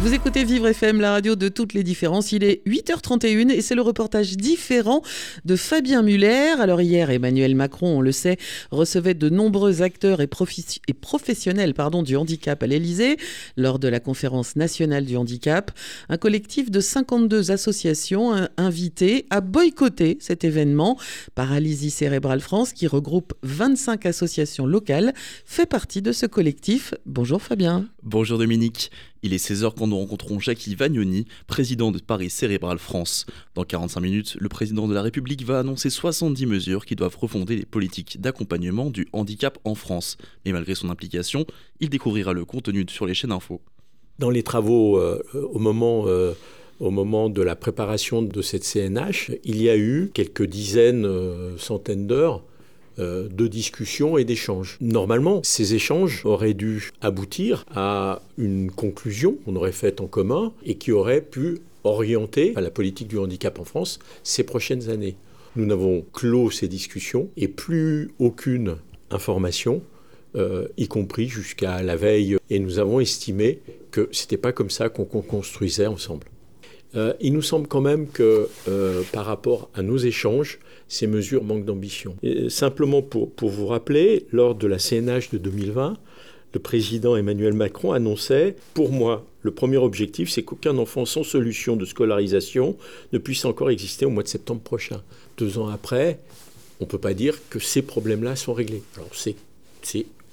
Vous écoutez Vivre FM, la radio de toutes les différences. Il est 8h31 et c'est le reportage différent de Fabien Muller. Alors hier, Emmanuel Macron, on le sait, recevait de nombreux acteurs et, professionnels pardon, du handicap à l'Elysée lors de la conférence nationale du handicap. Un collectif de 52 associations invitées à boycotter cet événement. Paralysie cérébrale France, qui regroupe 25 associations locales, fait partie de ce collectif. Bonjour Fabien. Bonjour Dominique. Il est 16h quand nous rencontrons Jackie Vagnoni, président de Paris Cérébral France. Dans 45 minutes, le président de la République va annoncer 70 mesures qui doivent refonder les politiques d'accompagnement du handicap en France. Mais malgré son implication, il découvrira le contenu sur les chaînes info. Dans les travaux euh, au moment... Euh, au moment de la préparation de cette CNH, il y a eu quelques dizaines, euh, centaines d'heures euh, de discussions et d'échanges. Normalement, ces échanges auraient dû aboutir à une conclusion qu'on aurait faite en commun et qui aurait pu orienter la politique du handicap en France ces prochaines années. Nous n'avons clos ces discussions et plus aucune information, euh, y compris jusqu'à la veille. Et nous avons estimé que c'était pas comme ça qu'on construisait ensemble. Euh, il nous semble quand même que par rapport à nos échanges, ces mesures manquent d'ambition. Simplement pour, pour vous rappeler, lors de la CNH de 2020, le président Emmanuel Macron annonçait, pour moi, le premier objectif, c'est qu'aucun enfant sans solution de scolarisation ne puisse encore exister au mois de septembre prochain. Deux ans après, on ne peut pas dire que ces problèmes-là sont réglés. Alors c'est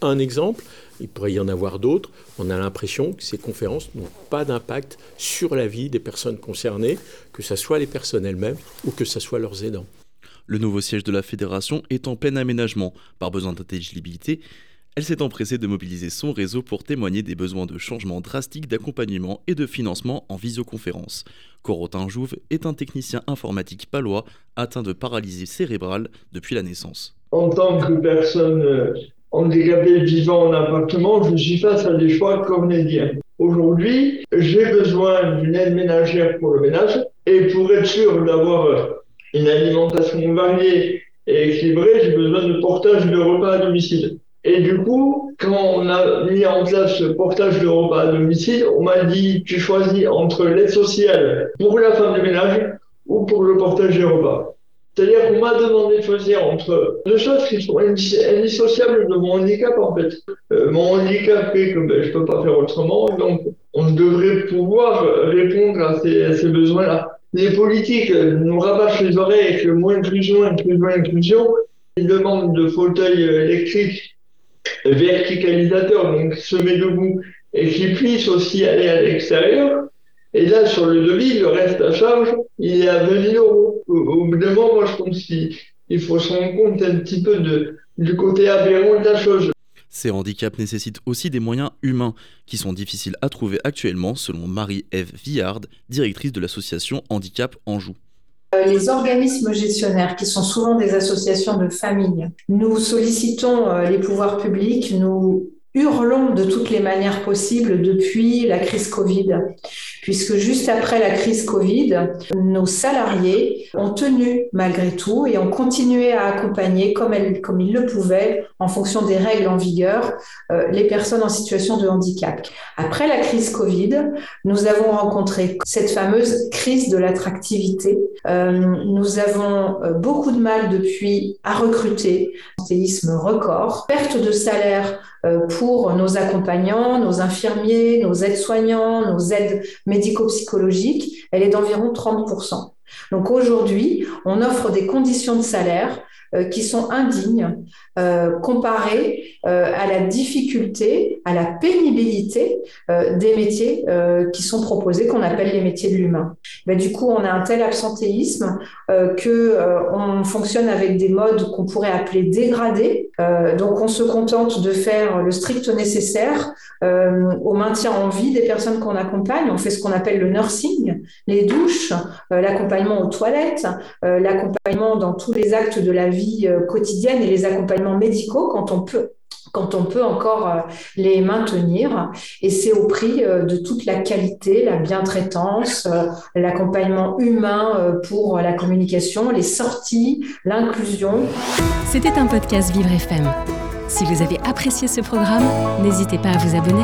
un exemple, il pourrait y en avoir d'autres. On a l'impression que ces conférences n'ont pas d'impact sur la vie des personnes concernées, que ce soit les personnes elles-mêmes ou que ce soit leurs aidants. Le nouveau siège de la fédération est en plein aménagement. Par besoin d'intelligibilité, elle s'est empressée de mobiliser son réseau pour témoigner des besoins de changement drastique d'accompagnement et de financement en visioconférence. Corotin Jouve est un technicien informatique palois atteint de paralysie cérébrale depuis la naissance. En tant que personne handicapée vivant en appartement, je suis face à des choix cornéliens. Aujourd'hui, j'ai besoin d'une aide ménagère pour le ménage et pour être sûr d'avoir euh, une alimentation variée et équilibrée, j'ai besoin de portage de repas à domicile. Et du coup, quand on a mis en place ce portage de repas à domicile, on m'a dit tu choisis entre l'aide sociale pour la femme de ménage ou pour le portage des repas. C'est-à-dire qu'on m'a demandé de choisir entre deux choses qui sont indissociables de mon handicap en fait. Euh, mon handicap fait que ben, je peux pas faire autrement, donc on devrait pouvoir répondre à ces, besoins-là les politiques nous rabâchent les oreilles le mot inclusion, inclusion, inclusion. Ils demandent de fauteuils électriques verticalisateurs, donc se met debout, et qui puissent aussi aller à l'extérieur. Et là, sur le devis, le reste à charge, il est à 20 000 euros. Au bout d'un moment, moi, je pense qu'il faut se rendre compte un petit peu de, du côté aberrant de la chose. Ces handicaps nécessitent aussi des moyens humains qui sont difficiles à trouver actuellement, selon Marie-Ève Villard, directrice de l'association Handicap Anjou euh, les organismes gestionnaires, qui sont souvent des associations de familles, nous sollicitons euh, les pouvoirs publics, nous hurlons de toutes les manières possibles depuis la crise Covid, puisque juste après la crise Covid, nos salariés ont tenu malgré tout et ont continué à accompagner comme, ils le pouvaient en fonction des règles en vigueur euh, les personnes en situation de handicap. Après la crise Covid, nous avons rencontré cette fameuse crise de l'attractivité. Euh, nous avons euh, beaucoup de mal depuis à recruter, séisme record, perte de salaire pour nos accompagnants, nos infirmiers, nos aides-soignants, nos aides médico-psychologiques, elle est d'environ 30%. Donc aujourd'hui, on offre des conditions de salaire euh, qui sont indignes euh, comparées euh, à la difficulté, à la pénibilité des métiers qui sont proposés, qu'on appelle les métiers de l'humain. Ben, du coup, on a un tel absentéisme que on fonctionne avec des modes qu'on pourrait appeler dégradés. donc, on se contente de faire le strict nécessaire au maintien en vie des personnes qu'on accompagne. On fait ce qu'on appelle le nursing, les douches, l'accompagnement aux toilettes, l'accompagnement dans tous les actes de la vie euh, quotidienne et les accompagnements médicaux quand on peut quand on peut encore euh, les maintenir. Et c'est au prix euh, de toute la qualité, la bientraitance, l'accompagnement humain pour la communication, les sorties, l'inclusion. C'était un podcast Vivre FM. Si vous avez apprécié ce programme, n'hésitez pas à vous abonner.